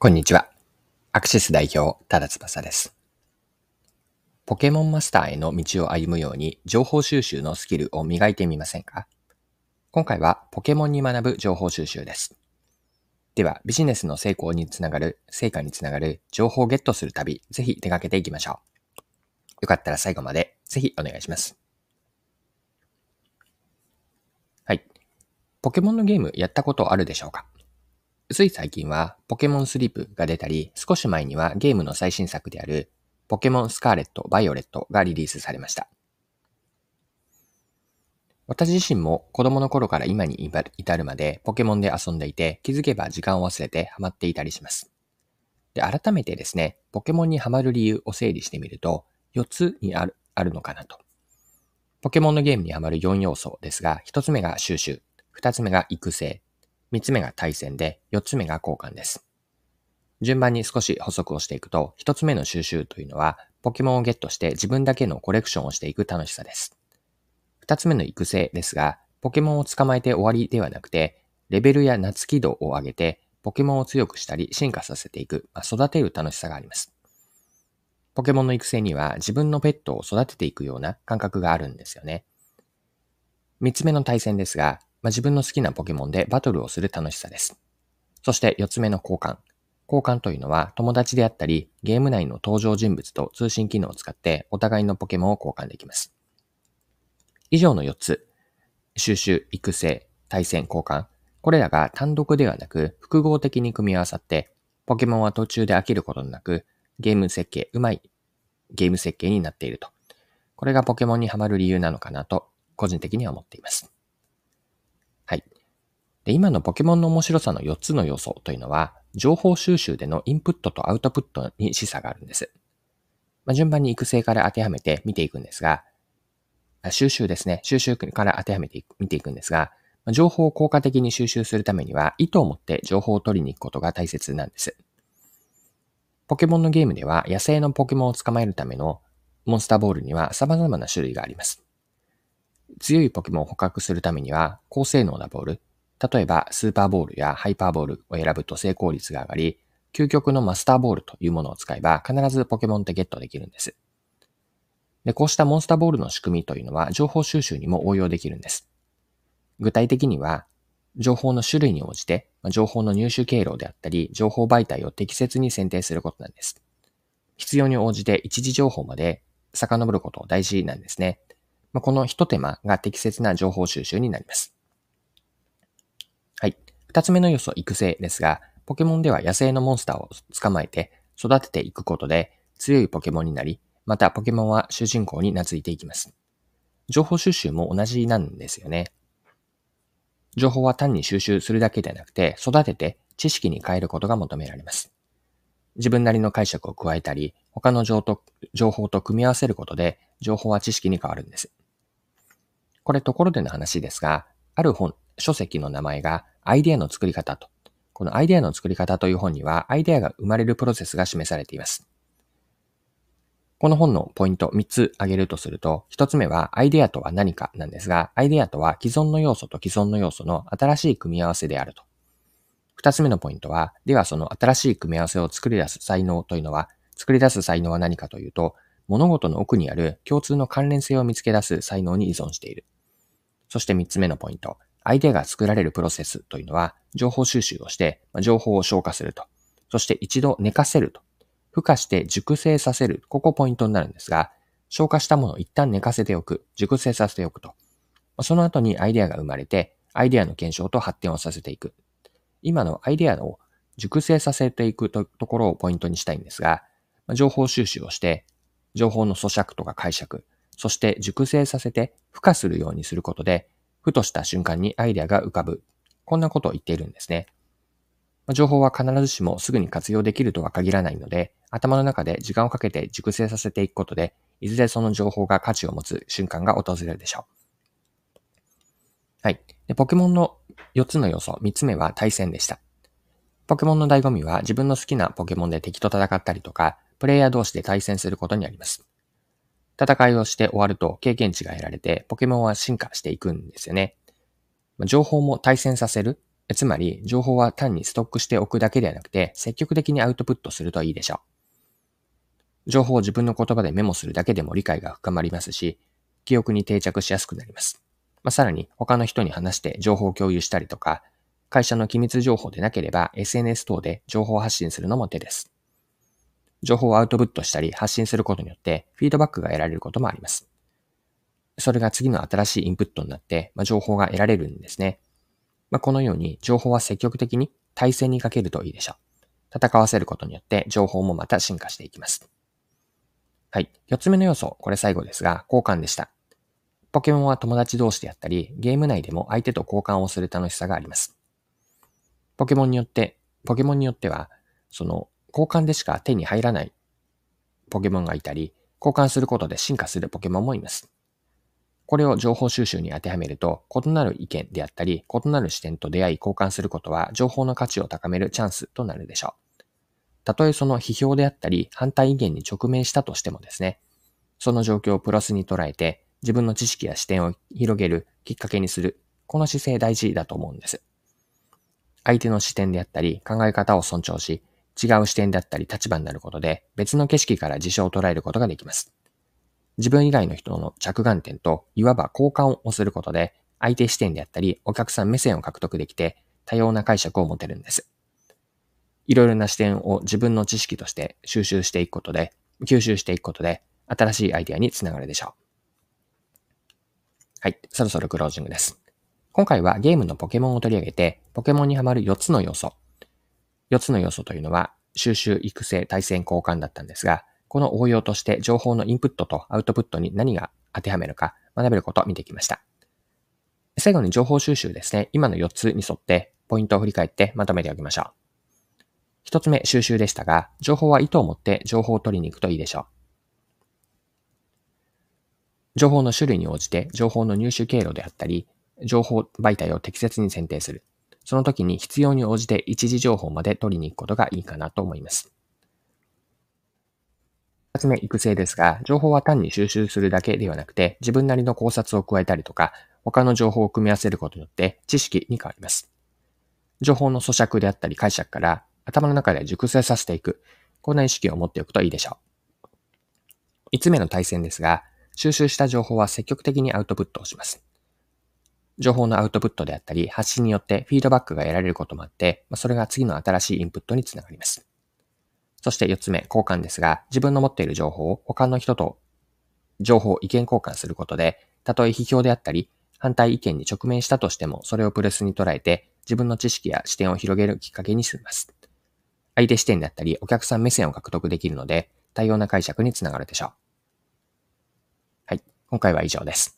こんにちは。アクシス代表、ただ翼です。ポケモンマスターへの道を歩むように情報収集のスキルを磨いてみませんか？今回はポケモンに学ぶ情報収集です。では、ビジネスの成功につながる、成果につながる情報をゲットする旅、ぜひ出かけていきましょう。よかったら最後までぜひお願いします。はい。ポケモンのゲームやったことあるでしょうか？つい最近はポケモンスリープが出たり、少し前にはゲームの最新作であるポケモンスカーレット・バイオレットがリリースされました。私自身も子供の頃から今に至るまでポケモンで遊んでいて気づけば時間を忘れてハマっていたりします。で、改めてですね、ポケモンにハマる理由を整理してみると4つにあるあるのかなと。ポケモンのゲームにハマる4要素ですが、1つ目が収集、2つ目が育成、三つ目が対戦で、四つ目が交換です。順番に少し補足をしていくと、一つ目の収集というのは、ポケモンをゲットして自分だけのコレクションをしていく楽しさです。二つ目の育成ですが、ポケモンを捕まえて終わりではなくて、レベルや夏軌度を上げて、ポケモンを強くしたり進化させていく、まあ、育てる楽しさがあります。ポケモンの育成には自分のペットを育てていくような感覚があるんですよね。三つ目の対戦ですが、まあ、自分の好きなポケモンでバトルをする楽しさです。そして4つ目の交換。交換というのは友達であったりゲーム内の登場人物と通信機能を使ってお互いのポケモンを交換できます。以上の4つ。収集、育成、対戦、交換。これらが単独ではなく複合的に組み合わさってポケモンは途中で飽きることなくゲーム設計、うまいゲーム設計になっていると。これがポケモンにハマる理由なのかなと個人的には思っています。で、今のポケモンの面白さの4つの要素というのは、情報収集でのインプットとアウトプットに示唆があるんです。まあ、順番に育成から当てはめて見ていくんですが、収集ですね。収集から当てはめていく見ていくんですが、情報を効果的に収集するためには、意図を持って情報を取りに行くことが大切なんです。ポケモンのゲームでは、野生のポケモンを捕まえるためのモンスターボールには様々な種類があります。強いポケモンを捕獲するためには、高性能なボール、例えば、スーパーボールやハイパーボールを選ぶと成功率が上がり、究極のマスターボールというものを使えば必ずポケモンってゲットできるんです。で、こうしたモンスターボールの仕組みというのは情報収集にも応用できるんです。具体的には、情報の種類に応じて、情報の入手経路であったり、情報媒体を適切に選定することなんです。必要に応じて一時情報まで遡ること大事なんですね。この一手間が適切な情報収集になります。二つ目の要素、育成ですが、ポケモンでは野生のモンスターを捕まえて育てていくことで強いポケモンになり、またポケモンは主人公に懐いていきます。情報収集も同じなんですよね。情報は単に収集するだけでなくて、育てて知識に変えることが求められます。自分なりの解釈を加えたり、他の情報と組み合わせることで、情報は知識に変わるんです。これところでの話ですが、ある本、書籍の名前がアイデアの作り方と。このアイデアの作り方という本には、アイデアが生まれるプロセスが示されています。この本のポイント3つ挙げるとすると、1つ目はアイデアとは何かなんですが、アイデアとは既存の要素と既存の要素の新しい組み合わせであると。2つ目のポイントは、ではその新しい組み合わせを作り出す才能というのは、作り出す才能は何かというと、物事の奥にある共通の関連性を見つけ出す才能に依存している。そして3つ目のポイント。アイデアが作られるプロセスというのは、情報収集をして、情報を消化すると。そして一度寝かせると。孵化して熟成させる。ここポイントになるんですが、消化したものを一旦寝かせておく。熟成させておくと。その後にアイデアが生まれて、アイデアの検証と発展をさせていく。今のアイデアを熟成させていくところをポイントにしたいんですが、情報収集をして、情報の咀嚼とか解釈、そして熟成させて孵化するようにすることで、ふとした瞬間にアイデアが浮かぶ。こんなことを言っているんですね。情報は必ずしもすぐに活用できるとは限らないので、頭の中で時間をかけて熟成させていくことで、いずれその情報が価値を持つ瞬間が訪れるでしょう。はい。でポケモンの4つの要素、3つ目は対戦でした。ポケモンの醍醐味は自分の好きなポケモンで敵と戦ったりとか、プレイヤー同士で対戦することにあります。戦いをして終わると経験値が得られて、ポケモンは進化していくんですよね。情報も対戦させる。つまり、情報は単にストックしておくだけではなくて、積極的にアウトプットするといいでしょう。情報を自分の言葉でメモするだけでも理解が深まりますし、記憶に定着しやすくなります。まあ、さらに、他の人に話して情報を共有したりとか、会社の機密情報でなければ SNS 等で情報発信するのも手です。情報をアウトプットしたり発信することによってフィードバックが得られることもあります。それが次の新しいインプットになって、まあ、情報が得られるんですね。まあ、このように情報は積極的に対戦にかけるといいでしょう。戦わせることによって情報もまた進化していきます。はい。四つ目の要素、これ最後ですが、交換でした。ポケモンは友達同士であったり、ゲーム内でも相手と交換をする楽しさがあります。ポケモンによって、ポケモンによっては、その交換でしか手に入らないポケモンがいたり、交換することで進化するポケモンもいます。これを情報収集に当てはめると、異なる意見であったり、異なる視点と出会い交換することは、情報の価値を高めるチャンスとなるでしょう。たとえその批評であったり、反対意見に直面したとしてもですね、その状況をプラスに捉えて、自分の知識や視点を広げるきっかけにする、この姿勢大事だと思うんです。相手の視点であったり、考え方を尊重し、違う視点だったり立場になることで別の景色から事象を捉えることができます。自分以外の人の着眼点といわば交換をすることで相手視点であったりお客さん目線を獲得できて多様な解釈を持てるんです。いろいろな視点を自分の知識として収集していくことで、吸収していくことで新しいアイデアにつながるでしょう。はい、そろそろクロージングです。今回はゲームのポケモンを取り上げて、ポケモンにはまる4つの要素、4つの要素というのは、収集、育成、対戦、交換だったんですが、この応用として情報のインプットとアウトプットに何が当てはめるか学べることを見てきました。最後に情報収集ですね。今の4つに沿ってポイントを振り返ってまとめておきましょう。1つ目、収集でしたが、情報は意図を持って情報を取りに行くといいでしょう。情報の種類に応じて情報の入手経路であったり、情報媒体を適切に選定する。その時に必要に応じて一時情報まで取りに行くことがいいかなと思います。二つ目、育成ですが、情報は単に収集するだけではなくて、自分なりの考察を加えたりとか、他の情報を組み合わせることによって知識に変わります。情報の咀嚼であったり解釈から頭の中で熟成させていく、こんな意識を持っておくといいでしょう。五つ目の対戦ですが、収集した情報は積極的にアウトプットをします。情報のアウトプットであったり、発信によってフィードバックが得られることもあって、それが次の新しいインプットにつながります。そして4つ目、交換ですが、自分の持っている情報を他の人と情報、意見交換することで、たとえ批評であったり、反対意見に直面したとしても、それをプレスに捉えて、自分の知識や視点を広げるきっかけにします。相手視点であったり、お客さん目線を獲得できるので、多様な解釈につながるでしょう。はい。今回は以上です。